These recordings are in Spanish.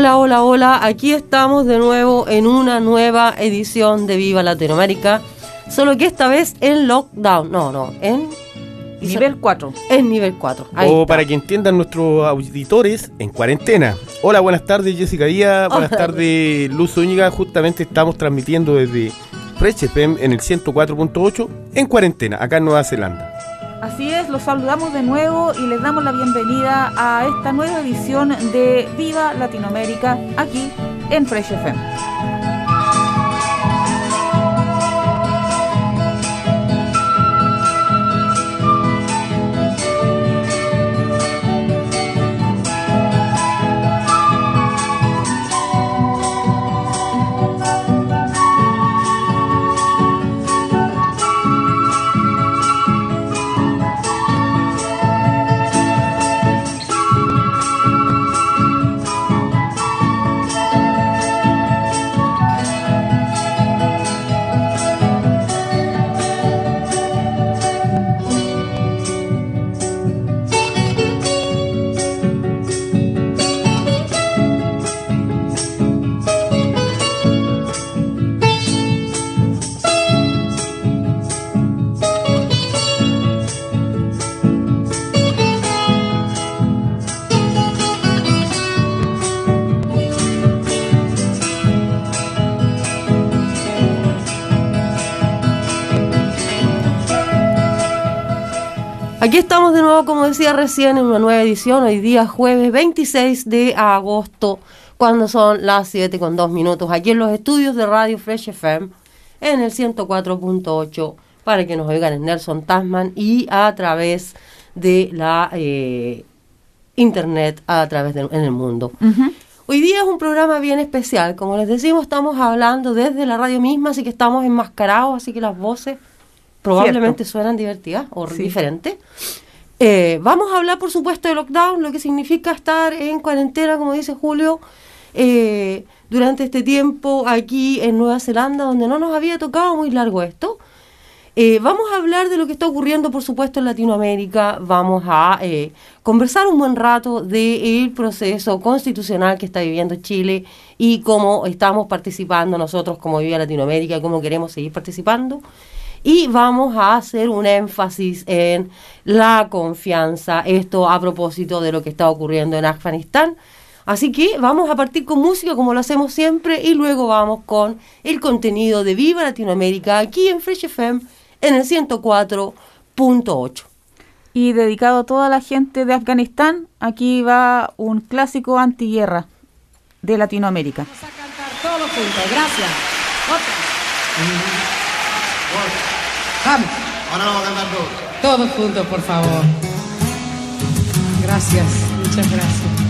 Hola, hola, hola. Aquí estamos de nuevo en una nueva edición de Viva Latinoamérica. Solo que esta vez en lockdown. No, no, en Nivel 4. En nivel 4. o para que entiendan nuestros auditores, en cuarentena. Hola, buenas tardes Jessica Díaz, buenas tardes Luz Zúñiga. Justamente estamos transmitiendo desde Fresh FM en el 104.8 en cuarentena, acá en Nueva Zelanda. Así es, los saludamos de nuevo y les damos la bienvenida a esta nueva edición de Viva Latinoamérica aquí en Fresh FM. Estamos de nuevo, como decía recién, en una nueva edición, hoy día jueves 26 de agosto, cuando son las 7 con 2 minutos, aquí en los estudios de Radio Fresh FM, en el 104.8, para que nos oigan en Nelson Tasman y a través de la eh, internet, a través de en el mundo. Hoy día es un programa bien especial, como les decimos, estamos hablando desde la radio misma, así que estamos enmascarados, así que las voces probablemente suenan divertidas o diferentes. Eh, vamos a hablar, por supuesto, de lockdown, lo que significa estar en cuarentena, como dice Julio, eh, durante este tiempo aquí en Nueva Zelanda, donde no nos había tocado muy largo esto. Eh, vamos a hablar de lo que está ocurriendo, por supuesto, en Latinoamérica. Vamos a conversar un buen rato del proceso constitucional que está viviendo Chile y cómo estamos participando nosotros como Viva Latinoamérica cómo queremos seguir participando y vamos a hacer un énfasis en la confianza, esto a propósito de lo que está ocurriendo en Afganistán. Así que vamos a partir con música como lo hacemos siempre y luego vamos con el contenido de Viva Latinoamérica aquí en Fresh FM en el 104.8. Y dedicado a toda la gente de Afganistán, aquí va un clásico antiguerra de Latinoamérica. Vamos a cantar todos juntos, gracias. Vamos. Ahora vamos a cantar todos. Todos juntos, por favor. Gracias, muchas gracias.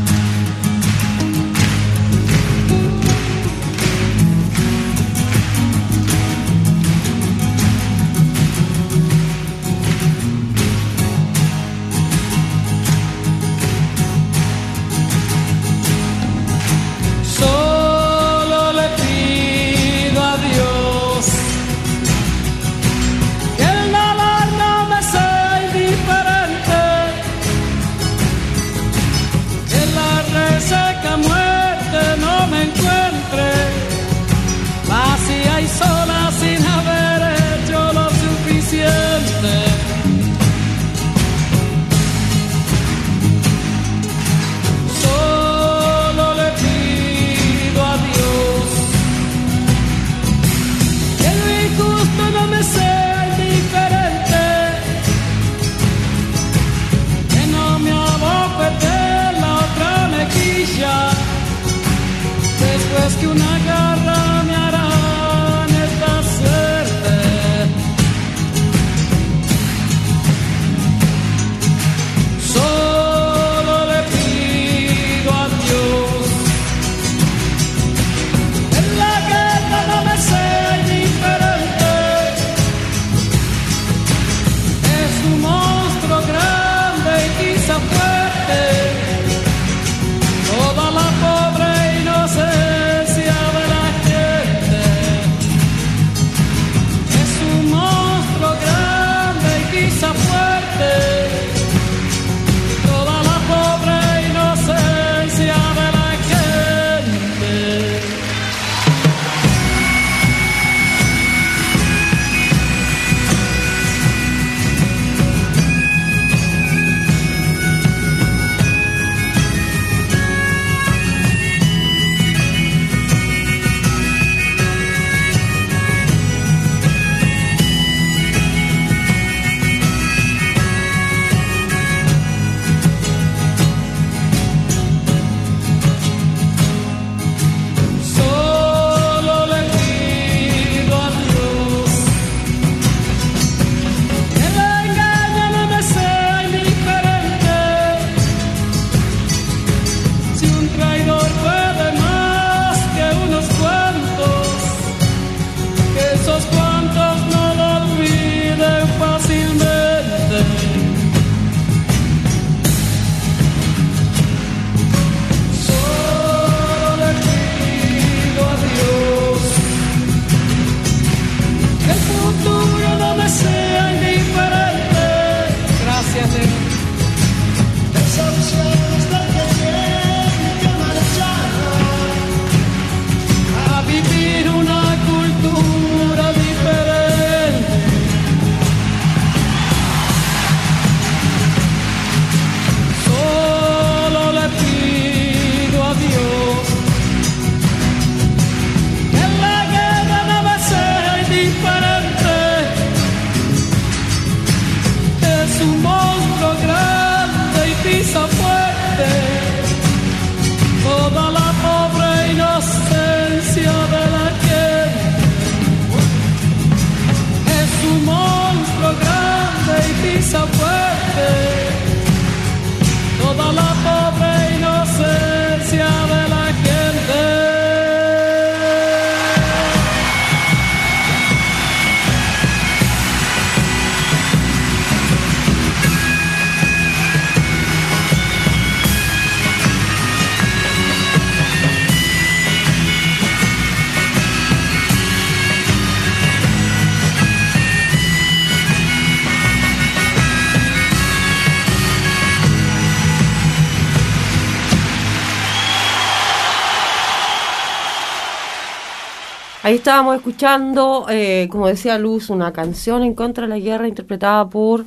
Estábamos escuchando, eh, como decía Luz, una canción en contra de la guerra interpretada por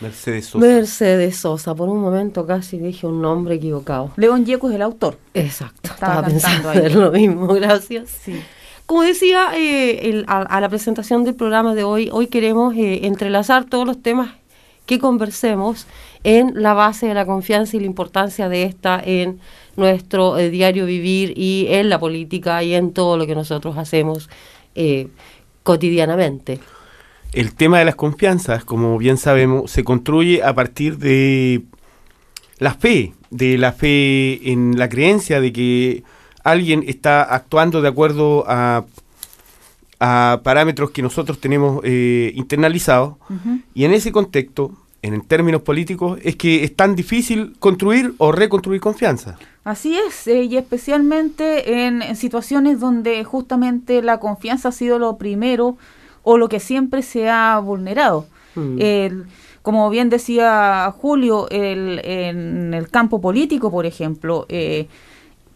Mercedes Sosa. Mercedes Sosa. Por un momento casi dije un nombre equivocado. León Yeco es el autor. Exacto, Estaba estaba, pensando en lo mismo, gracias. Sí. Como decía eh, el- a, a la presentación del programa de hoy, hoy queremos eh, entrelazar todos los temas que conversemos en la base de la confianza y la importancia de esta en nuestro eh, diario vivir y en la política y en todo lo que nosotros hacemos eh, cotidianamente. El tema de las confianzas, como bien sabemos, se construye a partir de la fe, de la fe en la creencia de que alguien está actuando de acuerdo a, a parámetros que nosotros tenemos eh, internalizados. Y en ese contexto, en términos políticos, es que es tan difícil construir o reconstruir confianza. Así es, eh, y especialmente en, en situaciones donde justamente la confianza ha sido lo primero o lo que siempre se ha vulnerado. Mm. El- como bien decía Julio, el- en el campo político, por ejemplo, eh,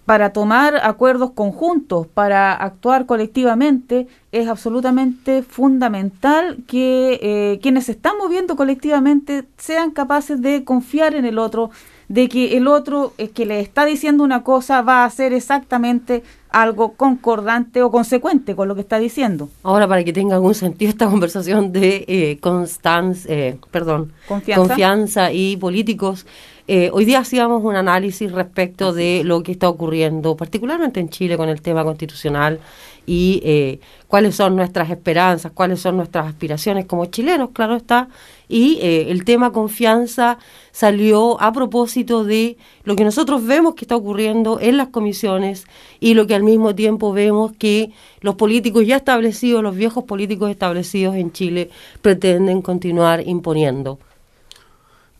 para tomar acuerdos conjuntos, para actuar colectivamente, es absolutamente fundamental que eh, quienes se están moviendo colectivamente sean capaces de confiar en el otro, de que el otro eh, que le está diciendo una cosa va a hacer exactamente algo concordante o consecuente con lo que está diciendo. Ahora, para que tenga algún sentido esta conversación de eh, eh, perdón, Confianza. confianza y políticos, eh, hoy día hacíamos un análisis respecto de lo que está ocurriendo, particularmente en Chile con el tema constitucional y eh, cuáles son nuestras esperanzas, cuáles son nuestras aspiraciones como chilenos, claro está. Y eh, el tema confianza salió a propósito de lo que nosotros vemos que está ocurriendo en las comisiones y lo que al mismo tiempo vemos que los políticos ya establecidos, los viejos políticos establecidos en Chile, pretenden continuar imponiendo.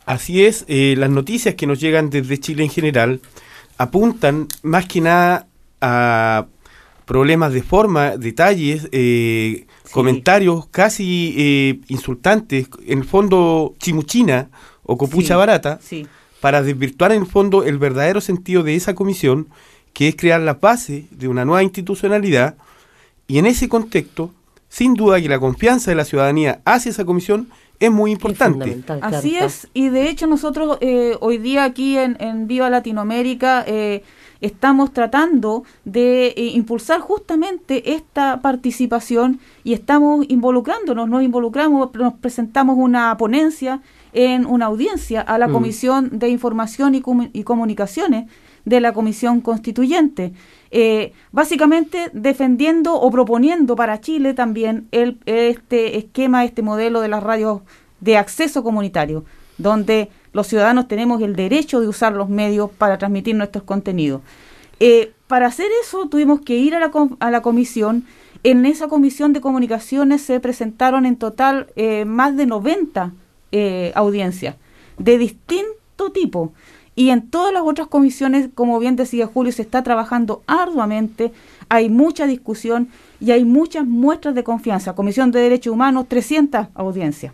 Así es, eh, las noticias que nos llegan desde Chile en general apuntan más que nada a problemas de forma, detalles, eh, Sí. comentarios casi eh, insultantes, en el fondo chimuchina o copucha Sí, barata, Sí. para desvirtuar en el fondo el verdadero sentido de esa comisión, que es crear la base de una nueva institucionalidad, y en ese contexto, sin duda que la confianza de la ciudadanía hacia esa comisión es muy importante. Así es, y de hecho nosotros eh, hoy día aquí en, en Viva Latinoamérica eh, estamos tratando de eh, impulsar justamente esta participación y estamos involucrándonos, nos involucramos, nos presentamos una ponencia en una audiencia a la Mm. Comisión de Información y, Comu- y Comunicaciones de la Comisión Constituyente, eh, básicamente defendiendo o proponiendo para Chile también el, este esquema, este modelo de las radios de acceso comunitario, donde los ciudadanos tenemos el derecho de usar los medios para transmitir nuestros contenidos. Eh, para hacer eso tuvimos que ir a la, a la comisión. En esa comisión de comunicaciones se presentaron en total eh, más de 90 eh, audiencias de distinto tipo. Y en todas las otras comisiones, como bien decía Julio, se está trabajando arduamente, hay mucha discusión y hay muchas muestras de confianza. Comisión de Derechos Humanos, 300 audiencias.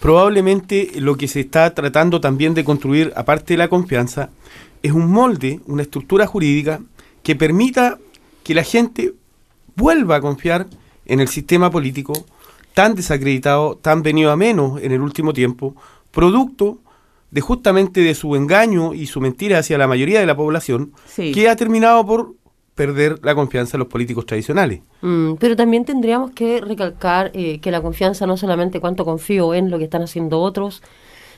Probablemente lo que se está tratando también de construir, aparte de la confianza, es un molde, una estructura jurídica que permita que la gente vuelva a confiar en el sistema político tan desacreditado, tan venido a menos en el último tiempo, producto de justamente de su engaño y su mentira hacia la mayoría de la población, Sí. que ha terminado por perder la confianza en los políticos tradicionales. Mm, pero también tendríamos que recalcar eh, que la confianza no solamente cuánto confío en lo que están haciendo otros,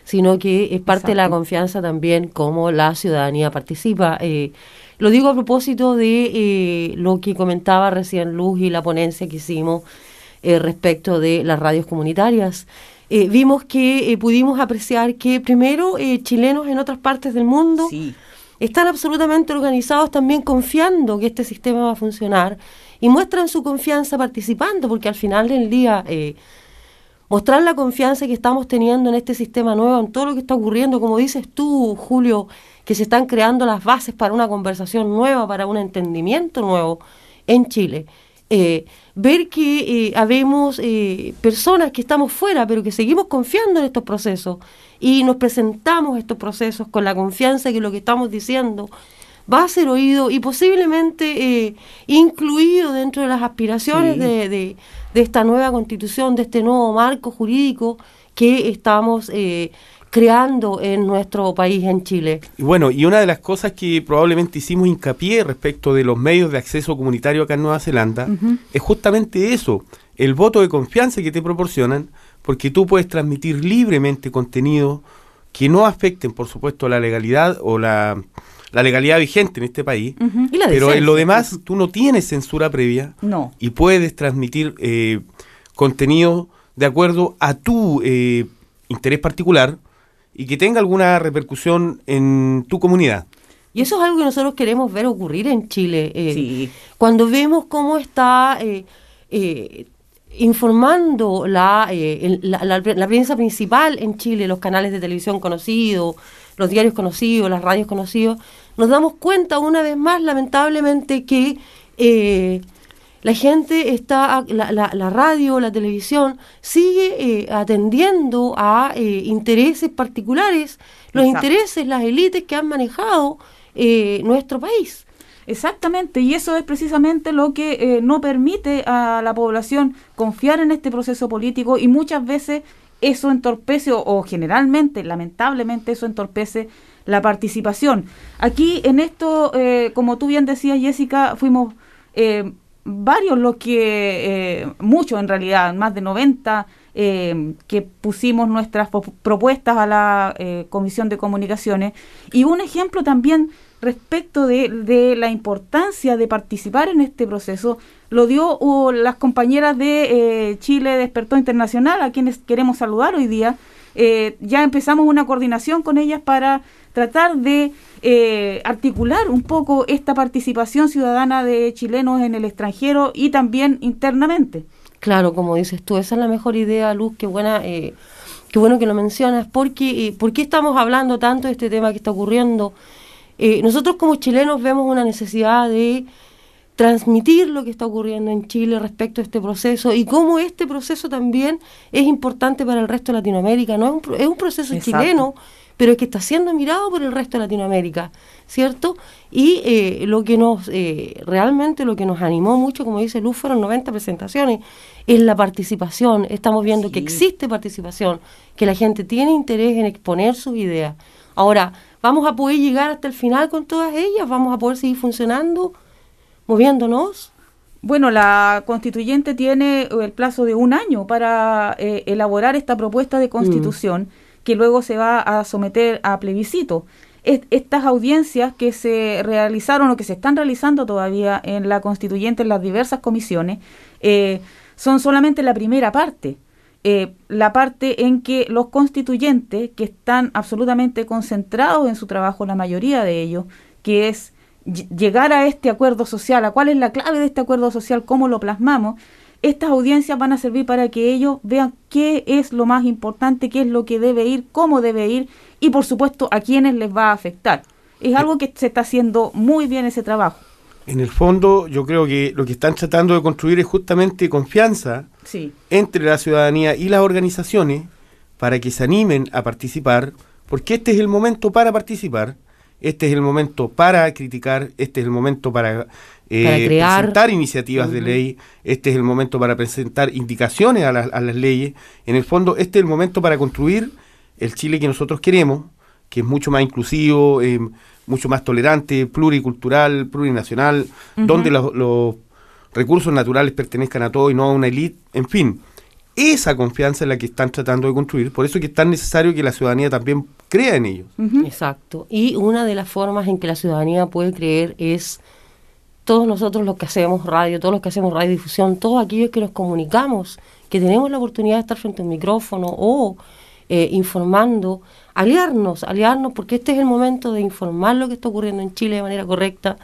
sino que es parte de la confianza también cómo la ciudadanía participa. Eh, lo digo a propósito de eh, lo que comentaba recién Luz y la ponencia que hicimos eh, respecto de las radios comunitarias. Eh, vimos que eh, pudimos apreciar que primero chilenos en otras partes del mundo Sí. están absolutamente organizados también confiando que este sistema va a funcionar y muestran su confianza participando, porque al final del día mostrar la confianza que estamos teniendo en este sistema nuevo, en todo lo que está ocurriendo, como dices tú, Julio, que se están creando las bases para una conversación nueva, para un entendimiento nuevo en Chile. Eh, ver que eh, habemos eh, personas que estamos fuera, pero que seguimos confiando en estos procesos y nos presentamos estos procesos con la confianza que lo que estamos diciendo va a ser oído y posiblemente eh, incluido dentro de las aspiraciones Sí. de, de- de esta nueva constitución, de este nuevo marco jurídico que estamos creando en nuestro país, en Chile. Y bueno, y una de las cosas que probablemente hicimos hincapié respecto de los medios de acceso comunitario acá en Nueva Zelanda es justamente eso, el voto de confianza que te proporcionan, porque tú puedes transmitir libremente contenido que no afecten, por supuesto, la legalidad o la, la legalidad vigente en este país, Y la pero en lo demás tú no tienes censura previa No. y puedes transmitir eh, contenido de acuerdo a tu eh, interés particular y que tenga alguna repercusión en tu comunidad. Y eso es algo que nosotros queremos ver ocurrir en Chile. eh, Sí. Cuando vemos cómo está eh, eh, informando la, eh, el- la, la- la prensa principal en Chile, los canales de televisión conocidos, los diarios conocidos, las radios conocidos, nos damos cuenta una vez más, lamentablemente, que eh, la gente está, la, la- la radio, la televisión, sigue eh, atendiendo a eh, intereses particulares, los Exacto. intereses, las élites que han manejado eh, nuestro país. Exactamente, y eso es precisamente lo que eh, no permite a la población confiar en este proceso político y muchas veces eso entorpece o, o generalmente, lamentablemente, eso entorpece la participación. Aquí en esto, eh, como tú bien decías, Jessica, fuimos eh, varios los que, eh, muchos en realidad, más de 90, eh, que pusimos nuestras propuestas a la eh, Comisión de Comunicaciones. Y un ejemplo también respecto de, la importancia de participar en este proceso lo dio las compañeras de eh, Chile Despertó Internacional, a quienes queremos saludar hoy día. Ya empezamos una coordinación con ellas para tratar de eh, articular un poco esta participación ciudadana de chilenos en el extranjero y también internamente. Claro, como dices tú, esa es la mejor idea, Luz, qué buena, eh, qué bueno que lo mencionas, porque eh, ¿por qué estamos hablando tanto de este tema que está ocurriendo? Eh, nosotros como chilenos vemos una necesidad de transmitir lo que está ocurriendo en Chile respecto a este proceso y cómo este proceso también es importante para el resto de Latinoamérica. No es un, es un proceso Exacto. chileno, pero es que está siendo mirado por el resto de Latinoamérica, ¿cierto? Y eh, lo que nos, eh, realmente lo que nos animó mucho, como dice Luz, fueron 90 presentaciones, es la participación. Estamos viendo que existe participación, que la gente tiene interés en exponer sus ideas. Ahora, ¿vamos a poder llegar hasta el final con todas ellas? ¿Vamos a poder seguir funcionando, moviéndonos? Bueno, la constituyente tiene el plazo de un año para eh, elaborar esta propuesta de constitución que luego se va a someter a plebiscito. Es- estas audiencias que se realizaron o que se están realizando todavía en la constituyente en las diversas comisiones eh, son solamente la primera parte. Eh, la parte en que los constituyentes, que están absolutamente concentrados en su trabajo, la mayoría de ellos, que es ll- llegar a este acuerdo social, a cuál es la clave de este acuerdo social, cómo lo plasmamos, estas audiencias van a servir para que ellos vean qué es lo más importante, qué es lo que debe ir, cómo debe ir y por supuesto a quiénes les va a afectar. Es algo que se está haciendo muy bien ese trabajo. En el fondo, yo creo que lo que están tratando de construir es justamente confianza Sí. entre la ciudadanía y las organizaciones para que se animen a participar, porque este es el momento para participar, este es el momento para criticar, este es el momento para, eh, Para crear. presentar iniciativas de ley, este es el momento para presentar indicaciones a, las- a las leyes. En el fondo, este es el momento para construir el Chile que nosotros queremos, que es mucho más inclusivo, eh, mucho más tolerante, pluricultural, plurinacional, donde los, los recursos naturales pertenezcan a todos y no a una élite, en fin. Esa confianza es la que están tratando de construir, por eso es que es tan necesario que la ciudadanía también crea en ellos. Exacto. Y una de las formas en que la ciudadanía puede creer es todos nosotros los que hacemos radio, todos los que hacemos radiodifusión, todos aquellos que nos comunicamos, que tenemos la oportunidad de estar frente a un micrófono o eh, informando, aliarnos, aliarnos, porque este es el momento de informar lo que está ocurriendo en Chile de manera correcta,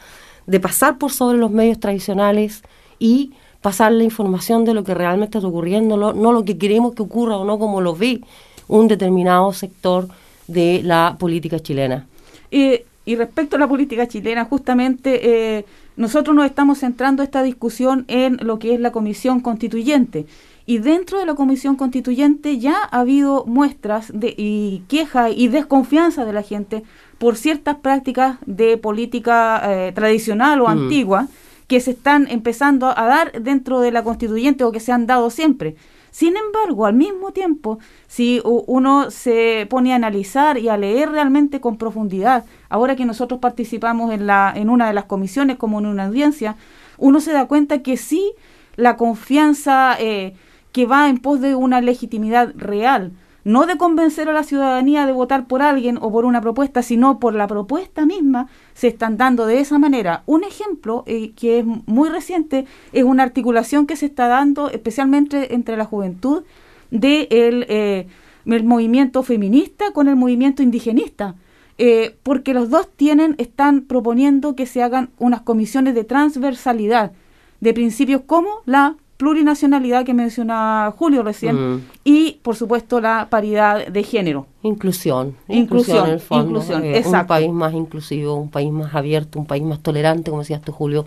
de pasar por sobre los medios tradicionales y pasar la información de lo que realmente está ocurriendo, lo- no lo que queremos que ocurra o no como lo ve un determinado sector de la política chilena. Eh, y respecto a la política chilena, justamente eh, nosotros nos estamos centrando esta discusión en lo que es la comisión constituyente. Y dentro de la comisión constituyente ya ha habido muestras de y queja y desconfianza de la gente por ciertas prácticas de política eh, tradicional o Mm. antigua que se están empezando a dar dentro de la constituyente o que se han dado siempre. Sin embargo, al mismo tiempo, si uno se pone a analizar y a leer realmente con profundidad, ahora que nosotros participamos en, la, en una de las comisiones como en una audiencia, uno se da cuenta que sí la confianza eh, que va en pos de una legitimidad real, no de convencer a la ciudadanía de votar por alguien o por una propuesta, sino por la propuesta misma, se están dando de esa manera. Un ejemplo eh, que es muy reciente es una articulación que se está dando especialmente entre la juventud del de eh, el movimiento feminista con el movimiento indigenista. Eh, porque los dos tienen, están proponiendo que se hagan unas comisiones de transversalidad de principios como la plurinacionalidad que menciona Julio recién Mm. y, por supuesto, la paridad de género. Inclusión, Inclusión, en el fondo, inclusión, eh, un país más inclusivo, un país más abierto, un país más tolerante, como decías tú, Julio.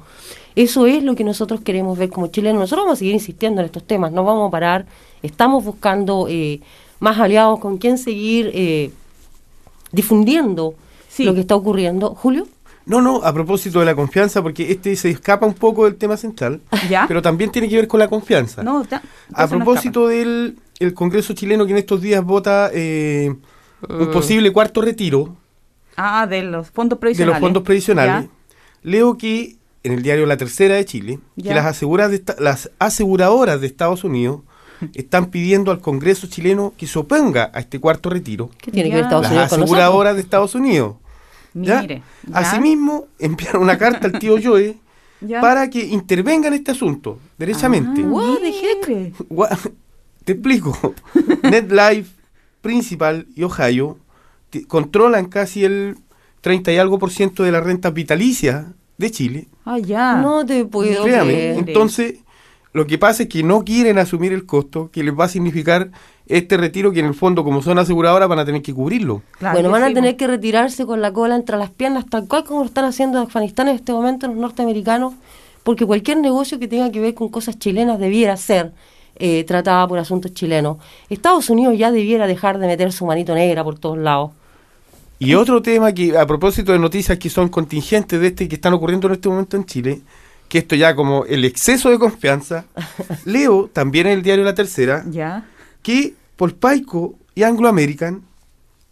Eso es lo que nosotros queremos ver como chilenos. Nosotros vamos a seguir insistiendo en estos temas, no vamos a parar. Estamos buscando eh, más aliados con quien seguir eh, difundiendo Sí. lo que está ocurriendo. Julio, No, no, a propósito de la confianza, porque este se escapa un poco del tema central, ¿Ya? pero también tiene que ver con la confianza. No, ya, a no propósito del el Congreso chileno que en estos días vota eh, un posible cuarto retiro. Ah, de los fondos de previsionales. los fondos previsionales, Ya. leo que en el diario La Tercera de Chile, Ya. que las, aseguradas de esta- las aseguradoras de Estados Unidos están pidiendo al Congreso chileno que se oponga a este cuarto retiro. ¿qué tiene Ya. que ver Estados las Unidos con nosotros? aseguradoras de Estados Unidos. ¿Ya? Mire, ya. Asimismo, enviaron una carta al tío Joe para que intervenga en este asunto, derechamente. Ah, mire. Gua- Te explico. NetLife, Principal y Ohio controlan casi el 30 y algo por ciento de las rentas vitalicias de Chile. Ah, ya. No te puedo Créame. creer. Entonces, lo que pasa es que no quieren asumir el costo que les va a significar este retiro que en el fondo, como son aseguradoras, van a tener que cubrirlo. Claro bueno, van a tener que retirarse con la cola entre las piernas, tal cual como lo están haciendo en Afganistán en este momento los norteamericanos, porque cualquier negocio que tenga que ver con cosas chilenas debiera ser eh, tratada por asuntos chilenos. Estados Unidos ya debiera dejar de meter su manito negra por todos lados. Y otro tema que, a propósito de noticias que son contingentes de este y que están ocurriendo en este momento en Chile, que esto ya como el exceso de confianza, leo también en el diario La Tercera Ya. que Polpaico y Anglo American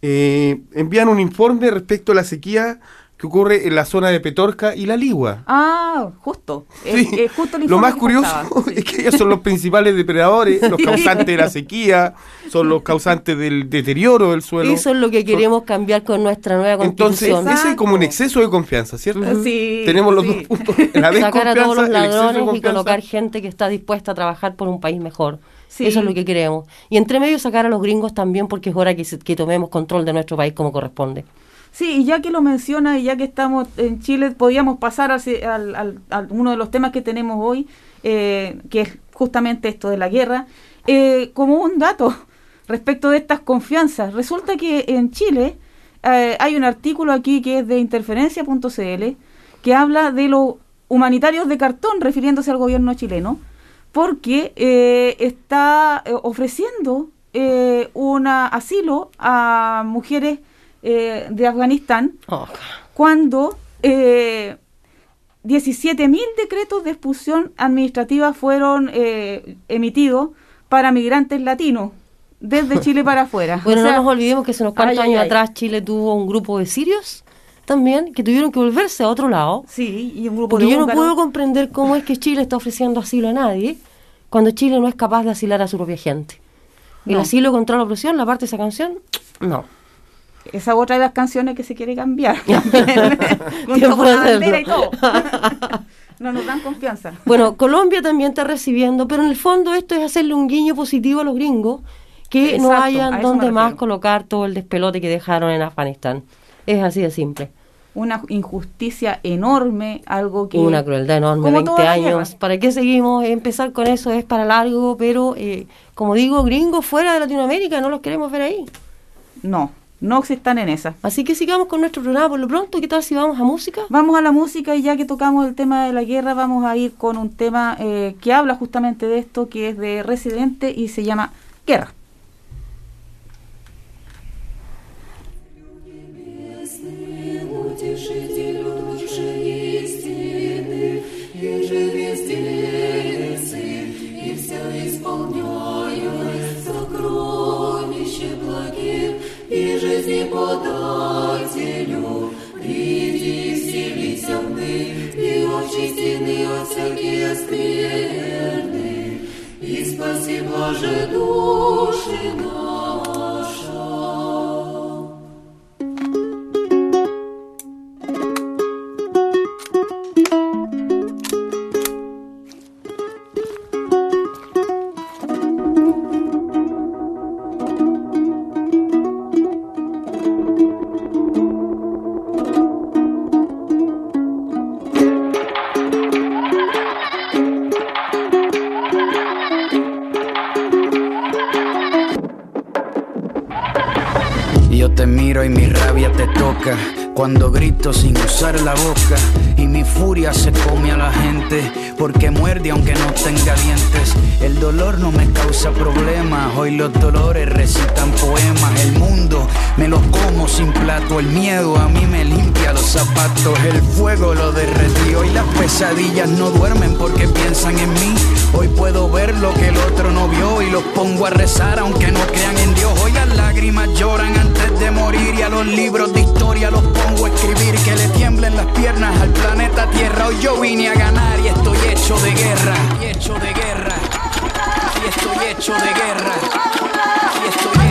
eh, envían un informe respecto a la sequía que ocurre en la zona de Petorca y La Ligua. Ah, justo. Sí. Es- es justo el Lo más que curioso faltaba. es que ellos son los principales depredadores, los causantes de la sequía, son los causantes del deterioro del suelo. Eso es lo que Son- queremos cambiar con nuestra nueva Entonces, constitución. ese es como un exceso de confianza, ¿cierto? Sí, Tenemos los sí. dos puntos. La sacar a todos los ladrones y colocar gente que está dispuesta a trabajar por un país mejor. Sí. Eso es lo que queremos. Y entre medio sacar a los gringos también porque es hora que, se- que tomemos control de nuestro país como corresponde. Sí, y ya que lo menciona y ya que estamos en Chile, podíamos pasar hacia- al, uno de los temas que tenemos hoy, eh, que es justamente esto de la guerra. Eh, como un dato respecto de estas confianzas, resulta que en Chile eh, hay un artículo aquí que es de interferencia.cl que habla de los humanitarios de cartón, refiriéndose al gobierno chileno, porque está ofreciendo un asilo a mujeres eh, de Afganistán Oh, cuando eh, 17.000 decretos de expulsión administrativa fueron eh, emitidos para migrantes latinos desde Chile para afuera. Bueno, O sea, no nos olvidemos que hace unos cuantos ay, años ay. atrás Chile tuvo un grupo de sirios también que tuvieron que volverse a otro lado. Sí, y un grupo Porque de yo no puedo comprender cómo es que Chile está ofreciendo asilo a nadie cuando Chile no es capaz de asilar a su propia gente. El asilo contra la opresión, la parte de esa canción, no. Esa otra de las canciones que se quiere cambiar. ¿Quién Junto con la bandera y todo. No nos dan confianza. Bueno, Colombia también está recibiendo, pero en el fondo esto es hacerle un guiño positivo a los gringos que no Exacto, hayan donde más colocar todo el despelote que dejaron en Afganistán. Es así de simple. Una injusticia enorme, algo que... Una crueldad enorme, Como 20 toda la años. ¿Para qué seguimos? Empezar con eso es para largo, pero eh, como digo, gringos fuera de Latinoamérica no los queremos ver ahí. No, no están en esa. Así que sigamos con nuestro programa por lo pronto. ¿Qué tal si vamos a música? Vamos a la música y ya que tocamos el tema de la guerra, vamos a ir con un tema eh, que habla justamente de esto, que es de Residente y se llama Guerra. Скверны, и спаси, Боже, души наша. Sin usar la boca y mi furia se come a la gente porque muerde aunque no tenga dientes. El dolor no me causa problemas, hoy los dolores recitan poemas. El mundo me lo como sin plato, el miedo a mí me limpia los zapatos, el fuego lo derretió y las pesadillas no duermen porque piensan en mí. Hoy puedo ver lo que el otro no vio y los pongo a rezar aunque no crean en Dios. Hoy las lágrimas lloran antes de morir y a los libros de historia los pongo a escribir que le tiemblen las piernas al planeta Tierra. Hoy yo vine a ganar y estoy hecho de guerra, hecho de guerra, y estoy hecho de guerra, y estoy hecho de guerra,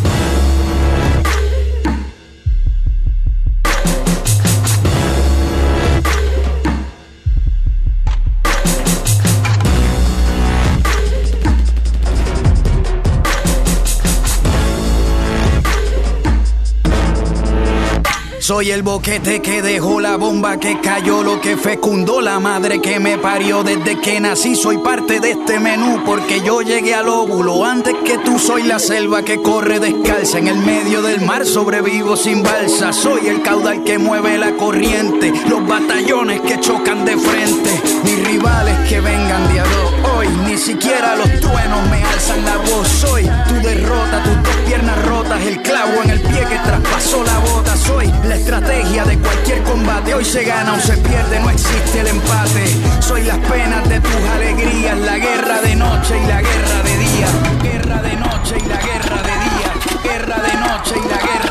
Soy el boquete que dejó la bomba que cayó, lo que fecundó la madre que me parió desde que nací. Soy parte de este menú porque yo llegué al óvulo antes que tú. Soy la selva que corre descalza en el medio del mar, sobrevivo sin balsa. Soy el caudal que mueve la corriente, los batallones que chocan de frente, mis rivales que vengan de a dos. Hoy ni siquiera los truenos me alzan la voz. Soy tu derrota, tus dos piernas rotas, el clavo en el pie que traspasó la bota. Soy la estrategia de cualquier combate. Hoy se gana o se pierde, no existe el empate. Soy las penas de tus alegrías, la guerra de noche y la guerra de día. Guerra de noche y la guerra de día. Guerra de noche y la guerra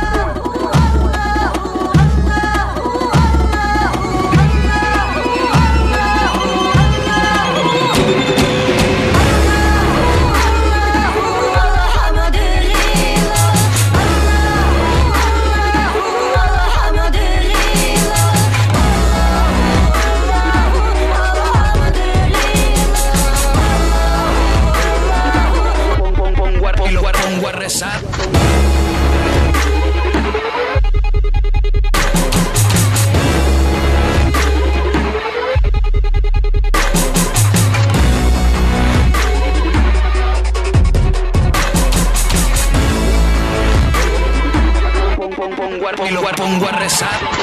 Pongo a rezar.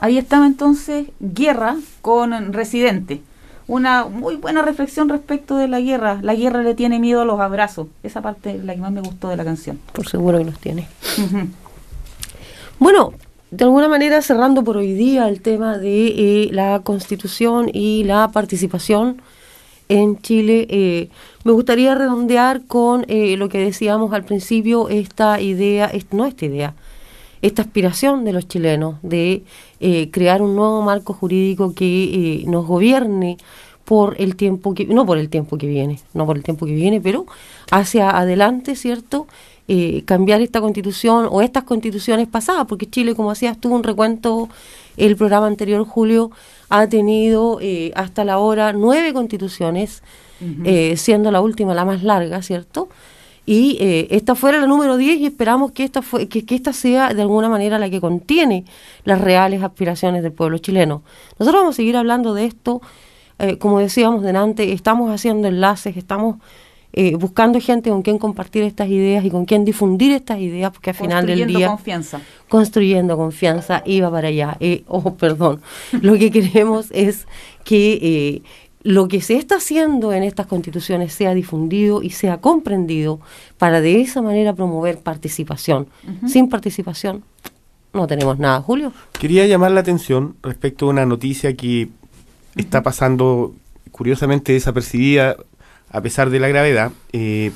Ahí estaba entonces Guerra con Residente. Una muy buena reflexión respecto de la guerra. La guerra le tiene miedo a los abrazos. Esa parte es la que más me gustó de la canción. Por seguro que los tiene. Bueno, de alguna manera cerrando por hoy día el tema de eh, la constitución y la participación en Chile, eh, me gustaría redondear con eh, lo que decíamos al principio, esta idea, est- no esta idea, esta aspiración de los chilenos de eh, crear un nuevo marco jurídico que eh, nos gobierne por el tiempo que, no por el tiempo que viene, no por el tiempo que viene, pero hacia adelante, ¿cierto? Eh, cambiar esta constitución o estas constituciones pasadas, porque Chile, como hacías tú un recuento, el programa anterior, Julio, ha tenido eh, hasta la hora nueve constituciones, eh, siendo la última la más larga, ¿cierto? Y eh, esta fuera la número 10 y esperamos que esta, fue, que, que esta sea de alguna manera la que contiene las reales aspiraciones del pueblo chileno. Nosotros vamos a seguir hablando de esto, eh, como decíamos delante, estamos haciendo enlaces, estamos eh, buscando gente con quien compartir estas ideas y con quien difundir estas ideas, porque al final del Construyendo día confianza. construyendo confianza va para allá. Eh, oh, perdón. Lo que queremos es que eh, lo que se está haciendo en estas constituciones sea difundido y sea comprendido para de esa manera promover participación. Sin participación no tenemos nada, Julio. Quería llamar la atención respecto a una noticia que está pasando curiosamente desapercibida a pesar de la gravedad. Eh,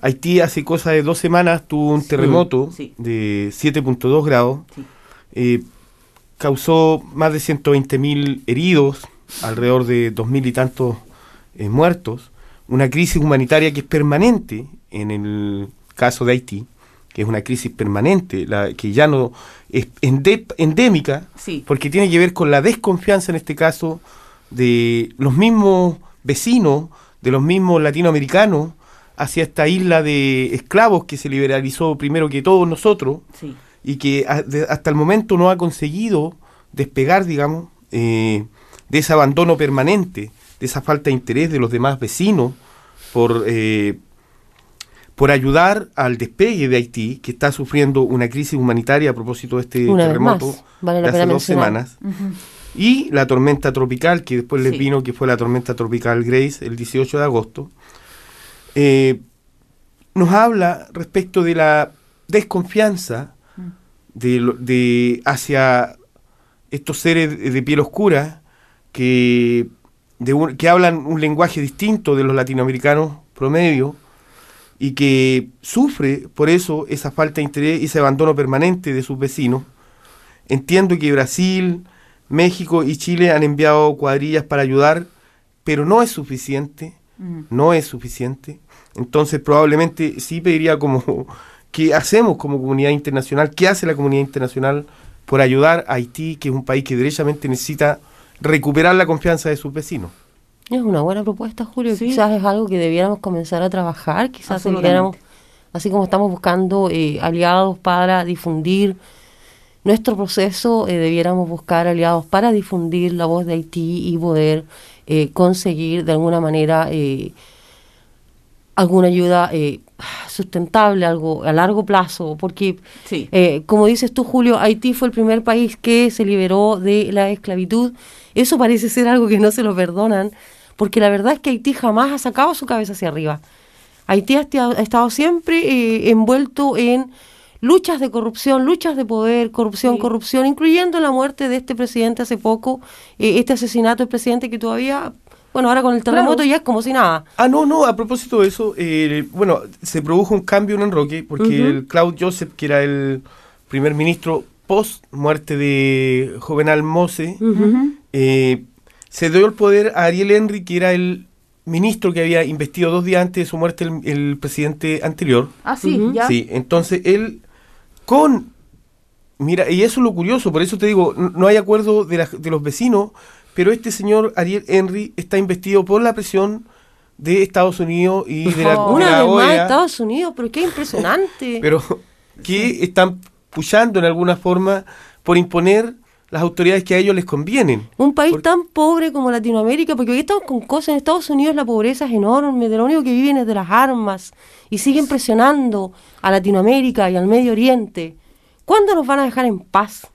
Haití hace cosa de dos semanas tuvo un terremoto sí. de 7.2 grados. Sí. Eh, causó más de 120.000 heridos, alrededor de 2.000 y tantos eh, muertos. Una crisis humanitaria que es permanente en el caso de Haití, que es una crisis permanente, la que ya no es endémica, Sí. porque tiene que ver con la desconfianza en este caso de los mismos vecinos, de los mismos latinoamericanos, hacia esta isla de esclavos que se liberalizó primero que todos nosotros Sí. y que hasta el momento no ha conseguido despegar, digamos, eh, de ese abandono permanente, de esa falta de interés de los demás vecinos por, eh, por ayudar al despegue de Haití, que está sufriendo una crisis humanitaria a propósito de este Una terremoto más, vale la de hace pena dos mencionar. semanas. Y la tormenta tropical, que después les Sí. vino, que fue la tormenta tropical Grace, el 18 de agosto, eh, nos habla respecto de la desconfianza de, lo- de hacia estos seres de, de piel oscura que, de un- que hablan un lenguaje distinto de los latinoamericanos promedio y que sufre por eso esa falta de interés y ese abandono permanente de sus vecinos. Entiendo que Brasil, México y Chile han enviado cuadrillas para ayudar, pero no es suficiente, Mm. no es suficiente. Entonces probablemente sí pediría como, ¿qué hacemos como comunidad internacional? ¿Qué hace la comunidad internacional por ayudar a Haití, que es un país que derechamente necesita recuperar la confianza de sus vecinos? Es una buena propuesta, Julio. Sí. Quizás es algo que debiéramos comenzar a trabajar. Quizás debiéramos, así como estamos buscando eh, aliados para difundir nuestro proceso, eh, debiéramos buscar aliados para difundir la voz de Haití y poder eh, conseguir de alguna manera eh, alguna ayuda eh, sustentable, algo a largo plazo, porque Sí. eh, como dices tú, Julio, Haití fue el primer país que se liberó de la esclavitud. Eso parece ser algo que no se lo perdonan, porque la verdad es que Haití jamás ha sacado su cabeza hacia arriba. Haití ha, esta- ha estado siempre eh, envuelto en luchas de corrupción, luchas de poder, corrupción, Sí. corrupción, incluyendo la muerte de este presidente hace poco, eh, este asesinato del presidente que todavía Bueno, ahora con el terremoto Claro. ya es como si nada. Ah, no, no, a propósito de eso, eh, bueno, se produjo un cambio en Enroque porque el Claude Joseph, que era el primer ministro post muerte de Jovenal Mose, Ujú. eh, se dio el poder a Ariel Henry, que era el ministro que había investido dos días antes de su muerte el, el presidente anterior. Ah, sí, ya. Sí, entonces él con... Mira, y eso es lo curioso, por eso te digo, no hay acuerdo de, la- de los vecinos, pero este señor Ariel Henry está investido por la presión de Estados Unidos y de la, de Una la vez más OEA, Estados Unidos, pero qué impresionante. pero que están puchando en alguna forma por imponer las autoridades que a ellos les convienen. Un país tan pobre como Latinoamérica, porque hoy estamos con cosas, en Estados Unidos la pobreza es enorme, de lo único que viven es de las armas y siguen presionando a Latinoamérica y al Medio Oriente. ¿Cuándo nos van a dejar en paz?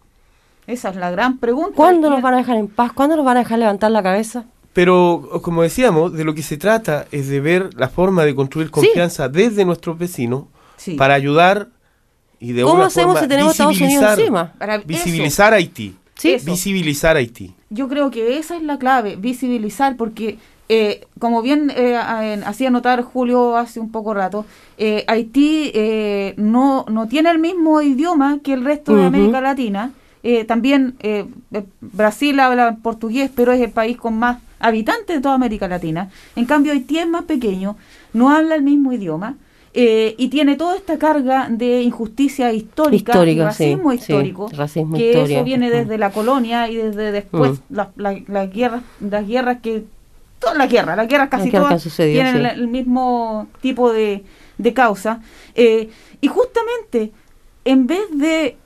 Esa es la gran pregunta. ¿Cuándo nos van a dejar en paz? ¿Cuándo nos van a dejar levantar la cabeza? Pero, como decíamos, de lo que se trata es de ver la forma de construir confianza desde nuestros vecinos Sí. para ayudar y de ¿Cómo hacemos forma si tenemos Estados Unidos encima? Para visibilizar a Haití. Sí. Eso. Visibilizar a Haití. Yo creo que esa es la clave, visibilizar, porque eh, como bien eh, hacía notar Julio hace un poco rato, eh, Haití eh, no, no tiene el mismo idioma que el resto de. América Latina. Eh, también eh, eh, Brasil habla portugués, pero es el país con más habitantes de toda América Latina. En cambio, Haití es más pequeño, no habla el mismo idioma. eh, y tiene toda esta carga de injusticia histórica, y racismo sí, sí, histórico, racismo que histórico. eso viene desde la colonia y desde después Mm. las la, las guerras las guerras que todas las guerras las guerras casi todas tienen sí. el, el mismo tipo de, de causa Eh, y justamente en vez de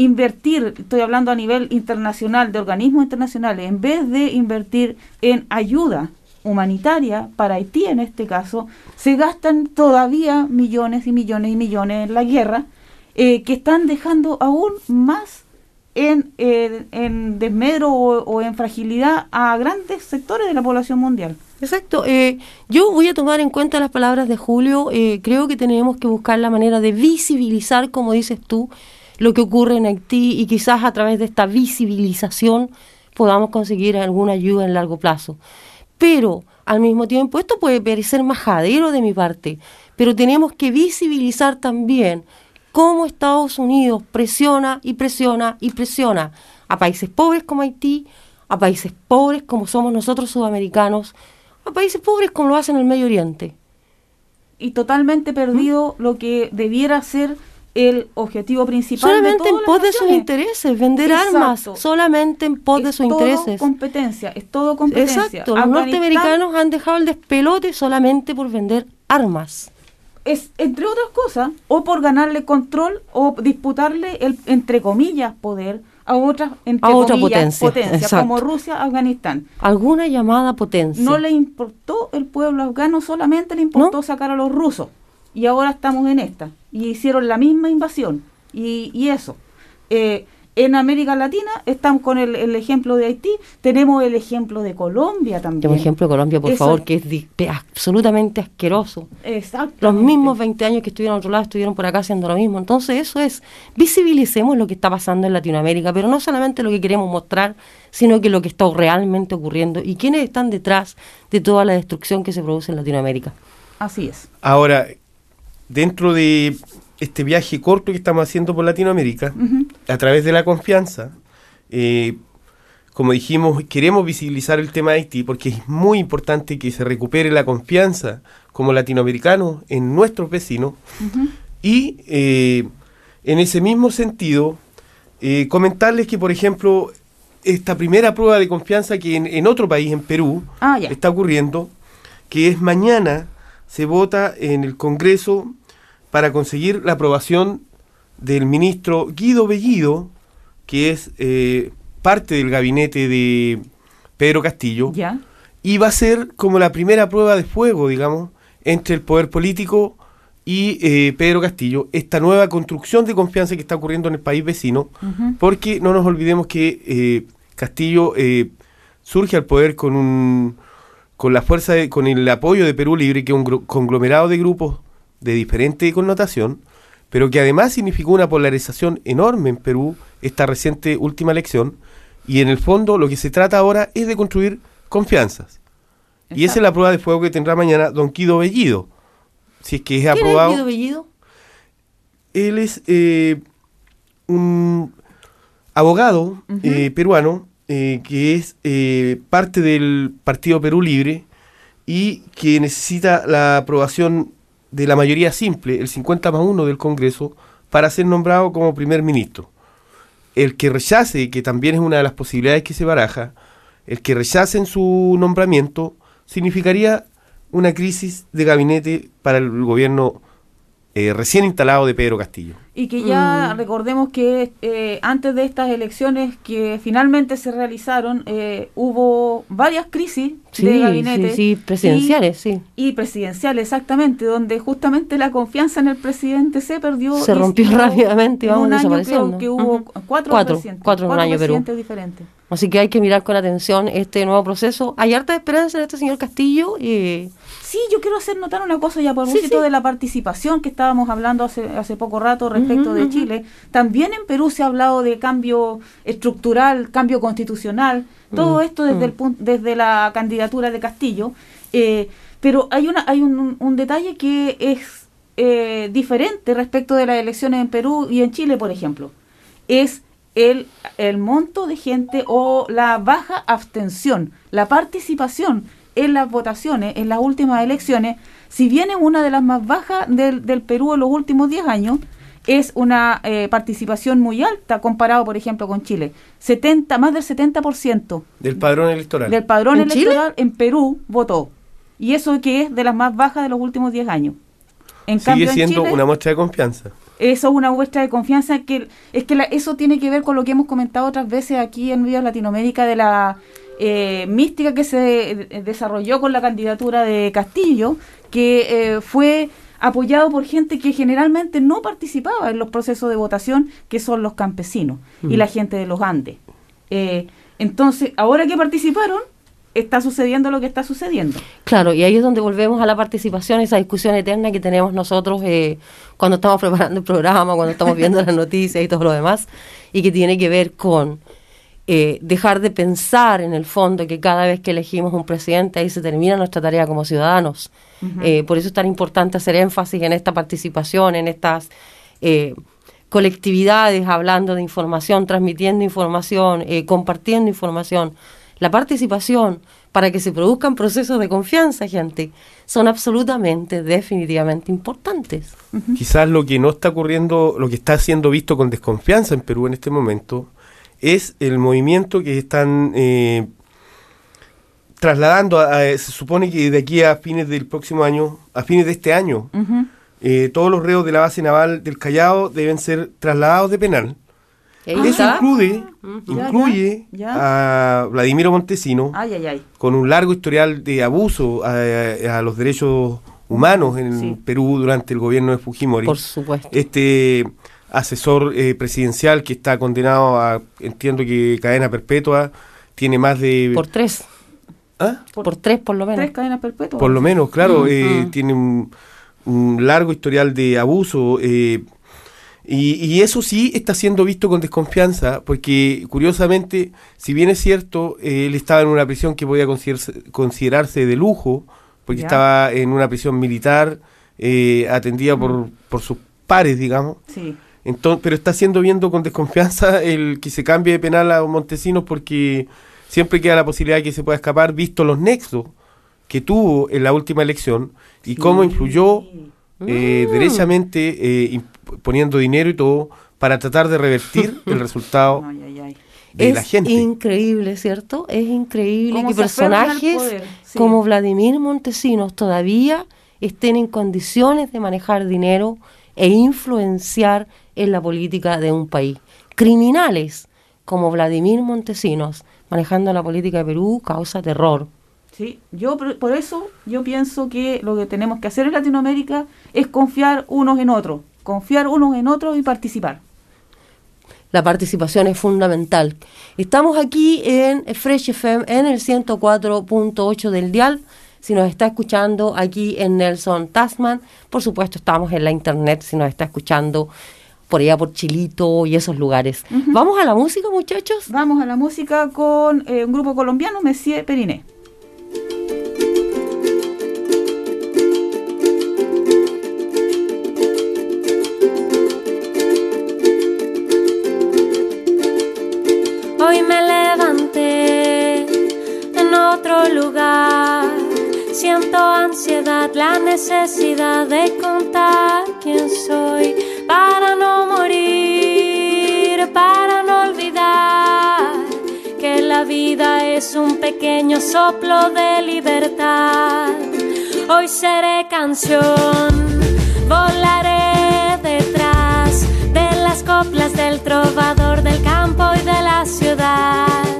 invertir estoy hablando a nivel internacional de organismos internacionales en vez de invertir en ayuda humanitaria para Haití en este caso se gastan todavía millones y millones y millones en la guerra eh, que están dejando aún más en, desmedro o, o en fragilidad a grandes sectores de la población mundial. Exacto. eh, yo voy a tomar en cuenta las palabras de Julio. eh, creo que tenemos que buscar la manera de visibilizar, como dices tú, lo que ocurre en Haití y quizás a través de esta visibilización podamos conseguir alguna ayuda en largo plazo. Pero al mismo tiempo, esto puede parecer majadero de mi parte, pero tenemos que visibilizar también cómo Estados Unidos presiona y presiona y presiona a países pobres como Haití, a países pobres como somos nosotros sudamericanos, a países pobres como lo hacen en el Medio Oriente. Y totalmente perdido lo que debiera ser el objetivo principal. de Solamente en todas pos de sus intereses, vender Exacto. armas, solamente en pos de Es sus todo intereses. competencia, es todo competencia. Exacto, los norteamericanos han dejado el despelote solamente por vender armas. es, entre otras cosas, o por ganarle control o disputarle el, entre comillas, poder a otras, entre A otra comillas, potencia, exacto. como Rusia, Afganistán. Alguna llamada potencia. No le importó el pueblo afgano, solamente le importó ¿No? sacar a los rusos. Y ahora estamos en esta. Y hicieron la misma invasión. Y, y eso. Eh, en América Latina estamos con el, el ejemplo de Haití, tenemos el ejemplo de Colombia también. Como ejemplo de Colombia, por Eso- favor, que es absolutamente asqueroso. Exactamente. Los mismos 20 años que estuvieron a otro lado estuvieron por acá haciendo lo mismo. Entonces eso es, visibilicemos lo que está pasando en Latinoamérica, pero no solamente lo que queremos mostrar, sino que lo que está realmente ocurriendo y quiénes están detrás de toda la destrucción que se produce en Latinoamérica. Así es. Ahora, dentro de este viaje corto que estamos haciendo por Latinoamérica, a través de la confianza, eh, como dijimos, queremos visibilizar el tema de Haití porque es muy importante que se recupere la confianza como latinoamericanos en nuestros vecinos. Y eh, en ese mismo sentido, eh, comentarles que, por ejemplo, esta primera prueba de confianza que en, en otro país, en Perú, Ah, está ocurriendo, que es mañana se vota en el Congreso para conseguir la aprobación del ministro Guido Bellido, que es eh, parte del gabinete de Pedro Castillo, Ya. y va a ser como la primera prueba de fuego, digamos, entre el poder político y eh, Pedro Castillo, esta nueva construcción de confianza que está ocurriendo en el país vecino, porque no nos olvidemos que eh, Castillo surge al poder con un con la fuerza de- con el apoyo de Perú Libre, que es un conglomerado de grupos de diferente connotación, pero que además significó una polarización enorme en Perú esta reciente última elección, y en el fondo lo que se trata ahora es de construir confianzas. Y esa es la prueba de fuego que tendrá mañana Don Quido Bellido. Si es que es ¿Quién es aprobado. Guido Bellido? Él es eh, un abogado eh, peruano eh, que es eh, parte del Partido Perú Libre y que necesita la aprobación de la mayoría simple, el 50 más 1 del Congreso, para ser nombrado como primer ministro. El que rechace, que también es una de las posibilidades que se baraja, el que rechacen su nombramiento significaría una crisis de gabinete para el gobierno eh, recién instalado de Pedro Castillo. Y que ya Mm. recordemos que eh, antes de estas elecciones que finalmente se realizaron, eh, hubo varias crisis Sí, de gabinete. sí, sí, presidenciales, sí. Y presidenciales, exactamente, donde justamente la confianza en el presidente se perdió. Se rompió rápidamente vamos un año creo que hubo cuatro, Cuatro, presidentes, cuatro en un año Perú. presidentes diferentes. Así que hay que mirar con atención este nuevo proceso. Hay harta esperanza en este señor Castillo. Y Sí, yo quiero hacer notar una cosa ya por Sí, sí. de la participación que estábamos hablando hace, hace poco rato respecto de. Chile. También en Perú se ha hablado de cambio estructural, cambio constitucional, todo Mm, esto desde, mm. el desde la candidatura de Castillo. Eh, pero hay, una, hay un, un detalle que es eh, diferente respecto de las elecciones en Perú y en Chile, por ejemplo. Es el, el monto de gente o la baja abstención, la participación en las votaciones, en las últimas elecciones, si bien es una de las más bajas del, del Perú en los últimos 10 años, es una eh, participación muy alta comparado, por ejemplo, con Chile. 70, más del 70% Del padrón electoral. del padrón ¿En Chile? electoral en Perú votó. Y eso que es de las más bajas de los últimos 10 años. En Sigue cambio, en siendo Chile, una muestra de confianza. Eso es una muestra de confianza que es que la- eso tiene que ver con lo que hemos comentado otras veces aquí en Vías Latinoamérica de la eh, mística que se desarrolló con la candidatura de Castillo, que eh, fue apoyado por gente que generalmente no participaba en los procesos de votación, que son los campesinos y la gente de los Andes. Eh, entonces, ahora que participaron, está sucediendo lo que está sucediendo. claro, y ahí es donde volvemos a la participación, esa discusión eterna que tenemos nosotros eh, cuando estamos preparando el programa, cuando estamos viendo las noticias y todo lo demás, y que tiene que ver con eh, dejar de pensar en el fondo que cada vez que elegimos un presidente ahí se termina nuestra tarea como ciudadanos. Eh, por eso es tan importante hacer énfasis en esta participación, en estas eh, colectividades, hablando de información, transmitiendo información, eh, compartiendo información. La participación para que se produzcan procesos de confianza, gente, son absolutamente, definitivamente importantes. Quizás lo que no está ocurriendo, lo que está siendo visto con desconfianza en Perú en este momento, es el movimiento que están eh, trasladando. a- a- se supone que de aquí a fines del próximo año, a fines de este año, eh, todos los reos de la base naval del Callao deben ser trasladados de penal. Eso está. incluye, Ya, incluye ya, a Vladimiro Montesino Ay, ay, ay. con un largo historial de abuso a, a los derechos humanos en Sí. Perú durante el gobierno de Fujimori. Por supuesto. Este asesor eh, presidencial que está condenado a, entiendo que cadena perpetua, tiene más de... Por tres. ¿Ah? Por, tres, por lo menos. Tres cadenas perpetuas. Por lo menos, claro, Mm, eh, mm. tiene un, un largo historial de abuso. eh, y, y eso sí está siendo visto con desconfianza, porque curiosamente, si bien es cierto, eh, él estaba en una prisión que podía considerarse, considerarse de lujo, porque estaba en una prisión militar eh, atendida por, por sus pares, digamos. Sí. Entonces, pero está siendo viendo con desconfianza el que se cambie de penal a Montesinos porque siempre queda la posibilidad de que se pueda escapar, visto los nexos que tuvo en la última elección y cómo influyó eh, Mm. derechamente eh, poniendo dinero y todo para tratar de revertir el resultado Ay, ay, ay. de es la gente. increíble, ¿cierto? Es increíble que personajes sí. como Vladimir Montesinos todavía estén en condiciones de manejar dinero e influenciar en la política de un país. Criminales como Vladimir Montesinos manejando la política de Perú causa terror. Sí, yo por por eso yo pienso que lo que tenemos que hacer en Latinoamérica es confiar unos en otros, confiar unos en otros y participar. La participación es fundamental. Estamos aquí en Fresh FM en el 104.8 del dial. Si nos está escuchando aquí en Nelson Tasman, por supuesto estamos en la internet si nos está escuchando por allá por Chilito y esos lugares. Vamos a la música, muchachos. Vamos a la música con eh, un grupo colombiano, Messier Periné. Siento ansiedad, la necesidad de contar quién soy para no morir, para no olvidar que la vida es un pequeño soplo de libertad. Hoy seré canción, volaré detrás de las coplas del trovador del campo y de la ciudad.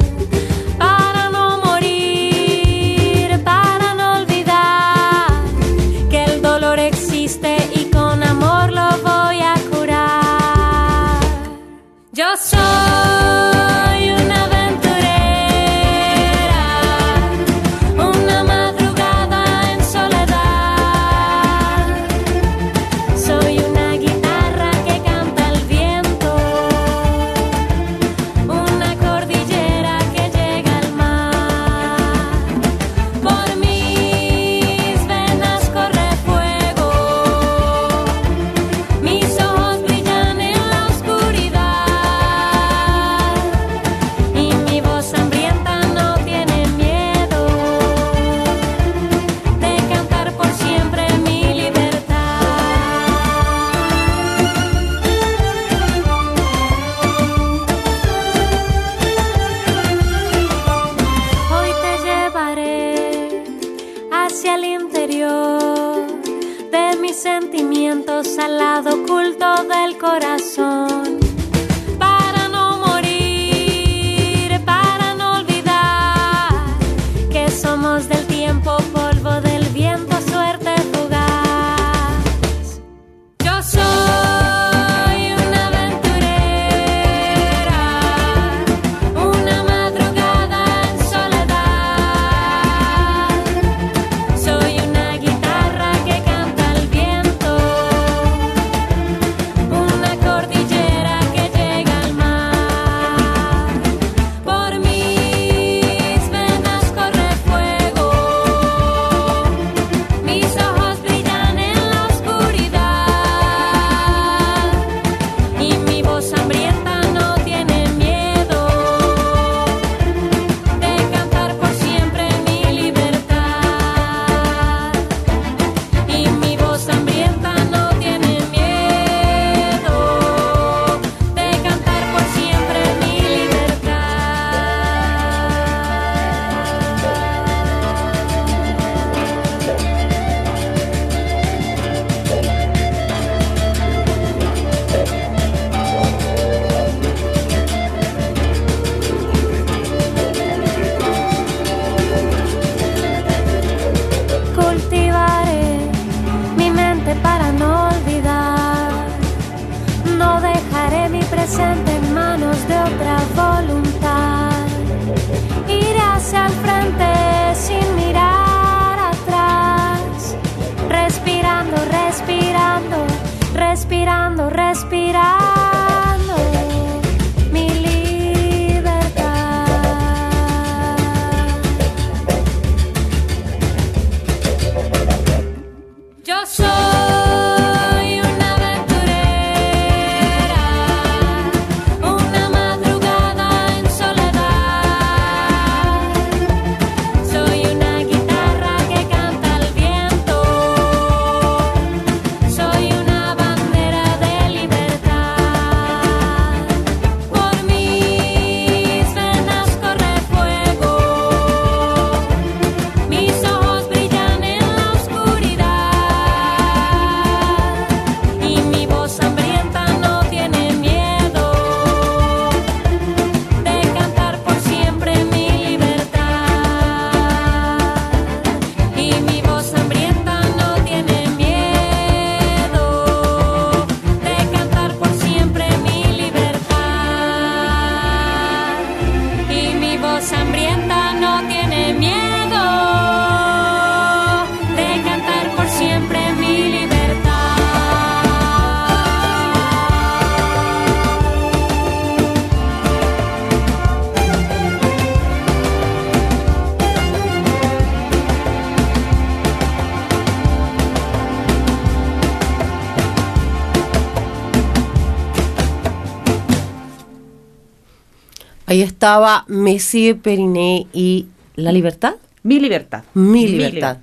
Messi, Periné y La Libertad. Mi libertad. Mi, libertad.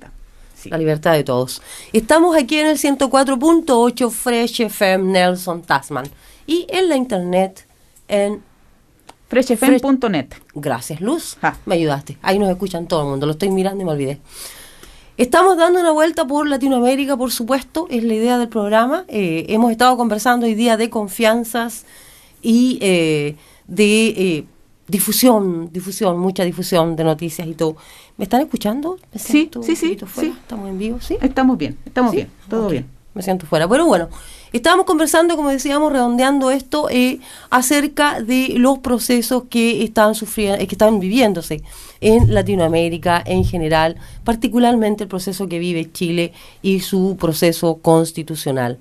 La libertad de todos. Estamos aquí en el 104.8 Fresh FM Nelson Tasman y en la internet en freshfm.net. Gracias, Luz. Me ayudaste. Ahí nos escuchan todo el mundo. Lo estoy mirando y me olvidé. Estamos dando una vuelta por Latinoamérica, por supuesto, es la idea del programa. Eh, hemos estado conversando hoy día de confianzas y eh, de eh, difusión, difusión, mucha difusión de noticias y todo. ¿Me están escuchando? ¿Me Sí, siento sí, sí. ¿Estamos en vivo? ¿Sí? Estamos bien, estamos ¿Sí? bien, todo bien. Me siento fuera. Pero bueno, estábamos conversando, como decíamos, redondeando esto eh, acerca de los procesos que están sufriendo, que están viviéndose en Latinoamérica en general, particularmente el proceso que vive Chile y su proceso constitucional.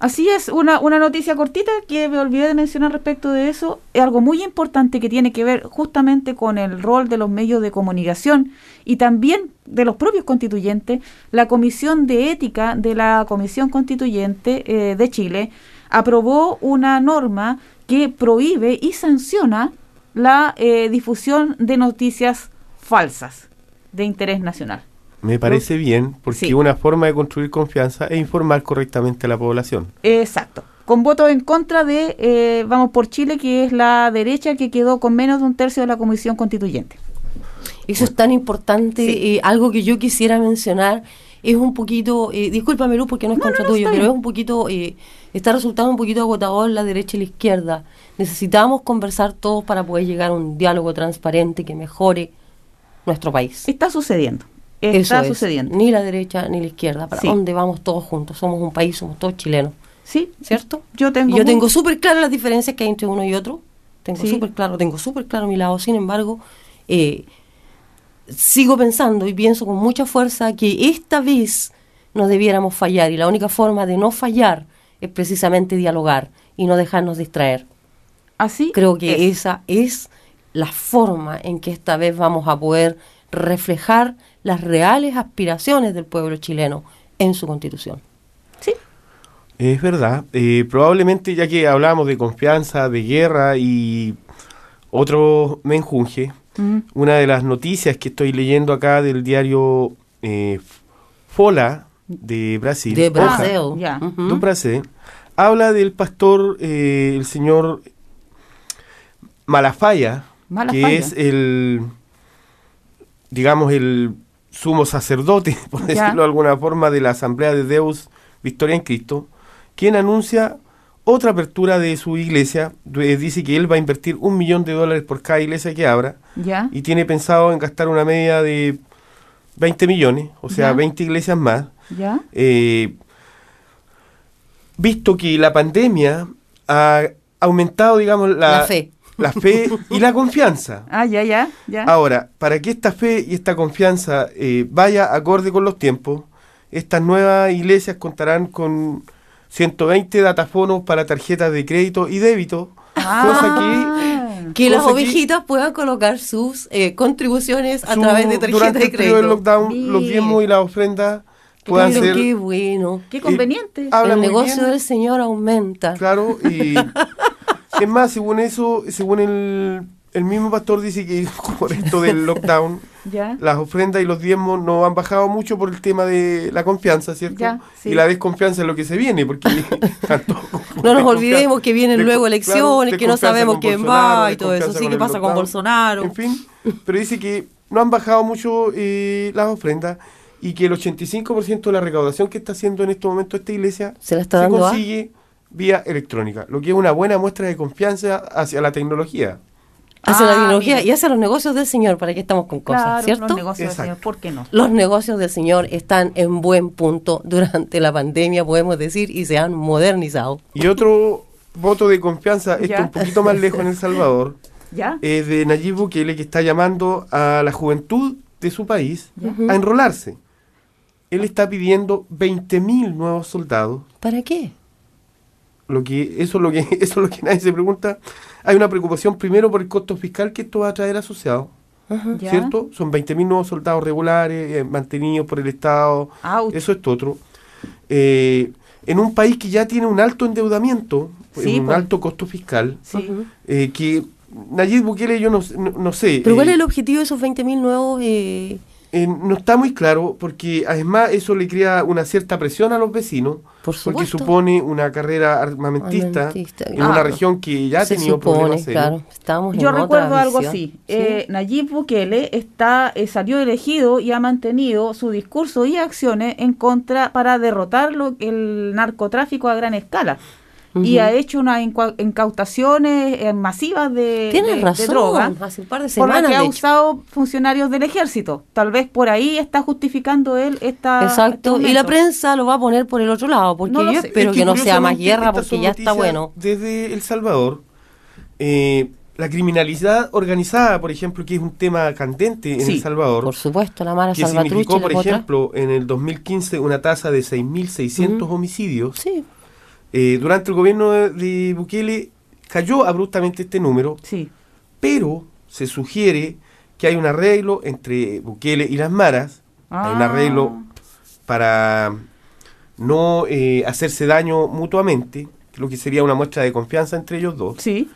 Así es, una, una noticia cortita que me olvidé de mencionar respecto de eso, es algo muy importante que tiene que ver justamente con el rol de los medios de comunicación y también de los propios constituyentes. La Comisión de Ética de la Comisión Constituyente eh, de Chile aprobó una norma que prohíbe y sanciona la eh, difusión de noticias falsas de interés nacional. Me parece bien, porque Sí. una forma de construir confianza es informar correctamente a la población. Exacto. Con votos en contra de eh, Vamos por Chile, que es la derecha que quedó con menos de un tercio de la comisión constituyente. Eso es tan importante. Sí. eh, algo que yo quisiera mencionar es un poquito, eh, discúlpame Luz porque no es No, contra no, tuyo, pero es un poquito, eh, está resultando un poquito agotador la derecha y la izquierda. Necesitamos conversar todos para poder llegar a un diálogo transparente que mejore nuestro país. Está sucediendo. Eso Está es. sucediendo. Ni la derecha ni la izquierda. ¿Para Sí. dónde vamos todos juntos? Somos un país, somos todos chilenos. Sí, ¿Cierto? Yo tengo Y yo muy- tengo súper claras las diferencias que hay entre uno y otro. Tengo Sí. súper claro, tengo súper claro mi lado. Sin embargo, eh, sigo pensando y pienso con mucha fuerza que esta vez no debiéramos fallar y la única forma de no fallar es precisamente dialogar y no dejarnos distraer. Así Creo que es. esa es la forma en que esta vez vamos a poder reflejar las reales aspiraciones del pueblo chileno en su constitución. Sí, Es verdad. eh, probablemente, ya que hablamos de confianza, de guerra y otro menjunje, Mm. una de las noticias que estoy leyendo acá del diario eh, Fola de Brasil, De Hoja, Brasil. do Brasil, habla del pastor, eh, el señor Malafaya, Malafaia. que es el, digamos, el sumo sacerdote, por Ya. decirlo de alguna forma, de la Asamblea de Deus Victoria en Cristo, quien anuncia otra apertura de su iglesia. Eh, Dice que él va a invertir un millón de dólares por cada iglesia que abra ya. y tiene pensado en gastar una media de 20 millones, o sea, Ya. 20 iglesias más. Ya. Eh, visto que la pandemia ha aumentado, digamos, la, La fe. La fe y la confianza. Ah, ya, ya, ya. Ahora, para que esta fe y esta confianza eh, vaya acorde con los tiempos, estas nuevas iglesias contarán con 120 datafonos para tarjetas de crédito y débito, cosa que Que las que- ovejitas puedan colocar sus eh, contribuciones a su- través de tarjetas de el crédito. lockdown los diezmos y las ofrendas puedan Pero ser... qué bueno. Qué conveniente. habla el negocio bien. del Señor aumenta. Claro, y es más, según eso, según el, el mismo pastor dice que por esto del lockdown, ya. las ofrendas y los diezmos no han bajado mucho por el tema de la confianza, ¿cierto? Ya, sí. Y la desconfianza es lo que se viene, porque No nos olvidemos que vienen luego claro, elecciones, que no sabemos quién Bolsonaro, va y todo eso. Sí, con ¿qué el pasa con. Bolsonaro? En fin, pero dice que no han bajado mucho eh, las ofrendas y que el 85% de la recaudación que está haciendo en estos momentos esta iglesia Se la está dando a- consigue vía electrónica, lo que es una buena muestra de confianza hacia la tecnología. Hace la Ah, tecnología y hace los negocios del Señor. ¿Para qué estamos con cosas? Claro, ¿Cierto? los negocios del. Señor, ¿por qué no? Los negocios del Señor están en buen punto durante la pandemia, podemos decir, y se han modernizado. Y otro voto de confianza, esto Ya. un poquito más lejos en El Salvador, ¿Ya? es de Nayib Bukele que está llamando a la juventud de su país a enrolarse. Él está pidiendo 20.000 nuevos soldados. ¿Para qué? Lo que, eso, es lo que, eso es lo que nadie se pregunta. Hay una preocupación primero por el costo fiscal que esto va a traer asociado. ¿Cierto? Son 20.000 nuevos soldados regulares, eh, mantenidos por el Estado. Ouch. Eso es otro. Eh, en un país que ya tiene un alto endeudamiento, Sí, un pues. alto costo fiscal, Sí. eh, que Nayib Bukele yo no, no, no sé. ¿Pero cuál eh, es el objetivo de esos 20.000 nuevos eh, no está muy claro porque además eso le crea una cierta presión a los vecinos Por porque supone una carrera armamentista, Armamentista. en Ah, una región que ya ha tenido supone, problemas serios. claro. Estamos en Yo otra recuerdo algo así. Sí. Eh, Nayib Bukele está, eh, salió elegido y ha mantenido su discurso y acciones en contra para derrotar lo- el narcotráfico a gran escala. Y ha hecho unas incautaciones eh, masivas de, Tienes de- de razón. droga. Hace un par de Por lo semanas, que ha de hecho. usado funcionarios del ejército. Tal vez por ahí está justificando él esta. Exacto. este Y la prensa lo va a poner por el otro lado, porque No lo yo sé. espero Es que, no sea más guerra, porque ya está bueno. Desde El Salvador, eh, la criminalidad organizada, por ejemplo, que es un tema candente en Sí, El Salvador, Por supuesto, la Mara que significó, por ejemplo, en el 2015 una tasa de 6.600 homicidios. Sí, Eh, durante el gobierno de, de Bukele cayó abruptamente este número, Sí. pero se sugiere que hay un arreglo entre Bukele y las maras, hay un Ah. arreglo para no eh, hacerse daño mutuamente, lo que sería una muestra de confianza entre ellos dos, Sí.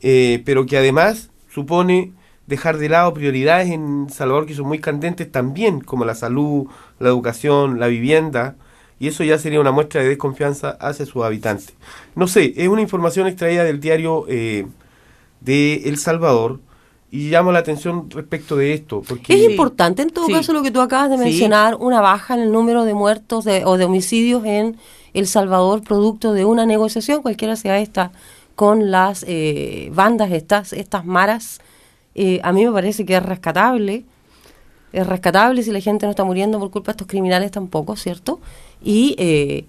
eh, pero que además supone dejar de lado prioridades en Salvador que son muy candentes también, como la salud, la educación, la vivienda, y eso ya sería una muestra de desconfianza hacia sus habitantes. No sé, es una información extraída del diario eh, de El Salvador y llamo la atención respecto de esto, porque Es importante en todo Sí. caso lo que tú acabas de Sí. mencionar, una baja en el número de muertos de- o de homicidios en El Salvador producto de una negociación, cualquiera sea esta, con las eh, bandas estas, estas maras. Eh, a mí me parece que es rescatable. Es rescatable si la gente no está muriendo por culpa de estos criminales tampoco, ¿cierto? Y eh,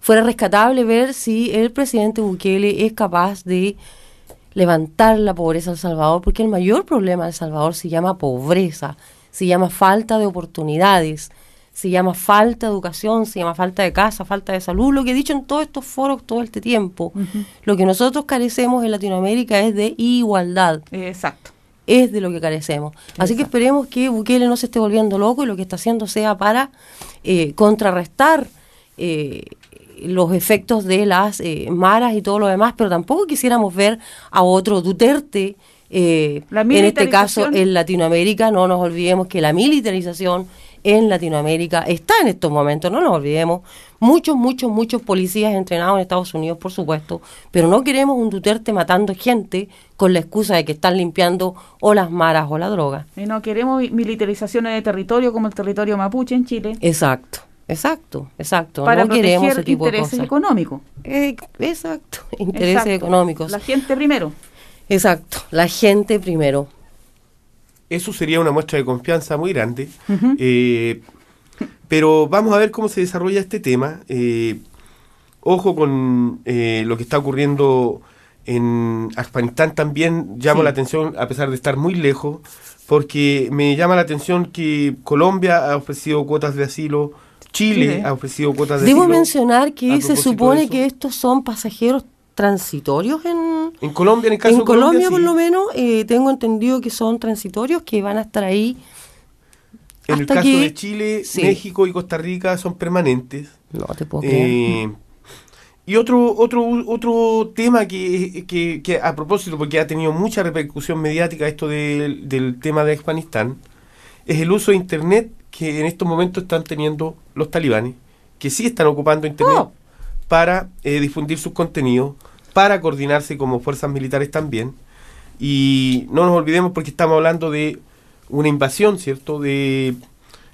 fuera rescatable ver si el presidente Bukele es capaz de levantar la pobreza en El Salvador, porque el mayor problema de El Salvador se llama pobreza, se llama falta de oportunidades, se llama falta de educación, se llama falta de casa, falta de salud, lo que he dicho en todos estos foros todo este tiempo. Lo que nosotros carecemos en Latinoamérica es de igualdad Exacto. Es de lo que carecemos. Así que esperemos que Bukele no se esté volviendo loco y lo que está haciendo sea para eh, contrarrestar eh, los efectos de las eh, maras y todo lo demás, pero tampoco quisiéramos ver a otro Duterte. eh, en este caso en Latinoamérica, no nos olvidemos que la militarización en Latinoamérica está en estos momentos, no nos olvidemos, muchos, muchos, muchos policías entrenados en Estados Unidos, por supuesto, pero no queremos un Duterte matando gente con la excusa de que están limpiando o las maras o la droga. Y no queremos militarizaciones de territorio como el territorio mapuche en Chile. Exacto, exacto, exacto. para no queremos ese tipo de intereses cosas. económicos. Eh, exacto, intereses Exacto. económicos. La gente primero. Exacto, la gente primero. Eso sería una muestra de confianza muy grande. Eh, pero vamos a ver cómo se desarrolla este tema. Eh, ojo con eh, lo que está ocurriendo en Afganistán también llama Sí. la atención, a pesar de estar muy lejos, porque me llama la atención que Colombia ha ofrecido cuotas de asilo, Chile, ha ofrecido cuotas de Debo asilo. mencionar a que se supone que estos son pasajeros transitorios en, En Colombia, en el caso en de Colombia, Colombia, por lo menos, eh, tengo entendido que son transitorios que van a estar ahí. En el caso que- de Chile, Sí. México y Costa Rica son permanentes. No te puedo creer. Eh, y otro, otro, otro tema que, que, que a propósito, porque ha tenido mucha repercusión mediática esto del, del tema de Afganistán, es el uso de Internet que en estos momentos están teniendo los talibanes, que sí están ocupando Internet Oh. para eh, difundir sus contenidos, para coordinarse como fuerzas militares también. Y no nos olvidemos porque estamos hablando de una invasión, ¿cierto?, de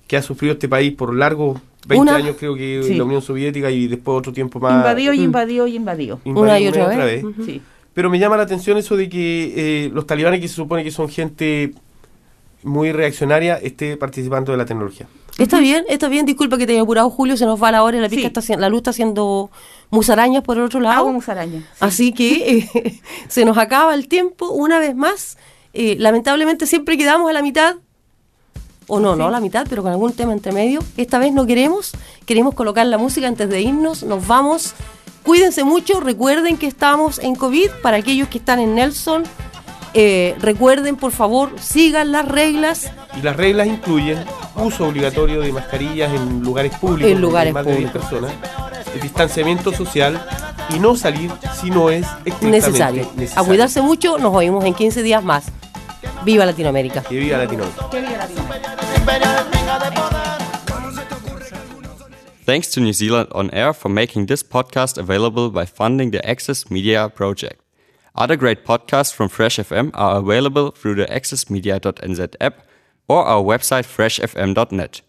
que ha sufrido este país por largos 20 Una- años, creo que Sí. la Unión Soviética y después otro tiempo más. invadió y Mm. invadió y invadió. invadió Una y otra vez. Ujú. Sí. Pero me llama la atención eso de que eh, los talibanes, que se supone que son gente muy reaccionaria, esté participando de la tecnología. Está bien, está bien, disculpa que te haya apurado Julio, se nos va la hora y la, Sí. está, la luz está haciendo musarañas por el otro lado. Agua musaraña. sí. Así que eh, se nos acaba el tiempo una vez más. Eh, lamentablemente siempre quedamos a la mitad. O no, no a la mitad, pero con algún tema entre medio. Esta vez no queremos. Queremos colocar la música antes de irnos. Nos vamos. Cuídense mucho. Recuerden que estamos en COVID. Para aquellos que están en Nelson, eh, recuerden, por favor, sigan las reglas. Y las reglas incluyen uso obligatorio de mascarillas en lugares públicos, En lugares más de 10 públicos. personas, el distanciamiento social y no salir si no es estrictamente Necesario. A necesario. cuidarse mucho. Nos oímos en 15 días más. Viva Latinoamérica. Que viva Latinoamérica. Que viva Latinoamérica. Thanks to New Zealand On Air for making this podcast available by funding the Access Media project. Other great podcasts from Fresh FM are available through the accessmedia.nz app or our website freshfm.net.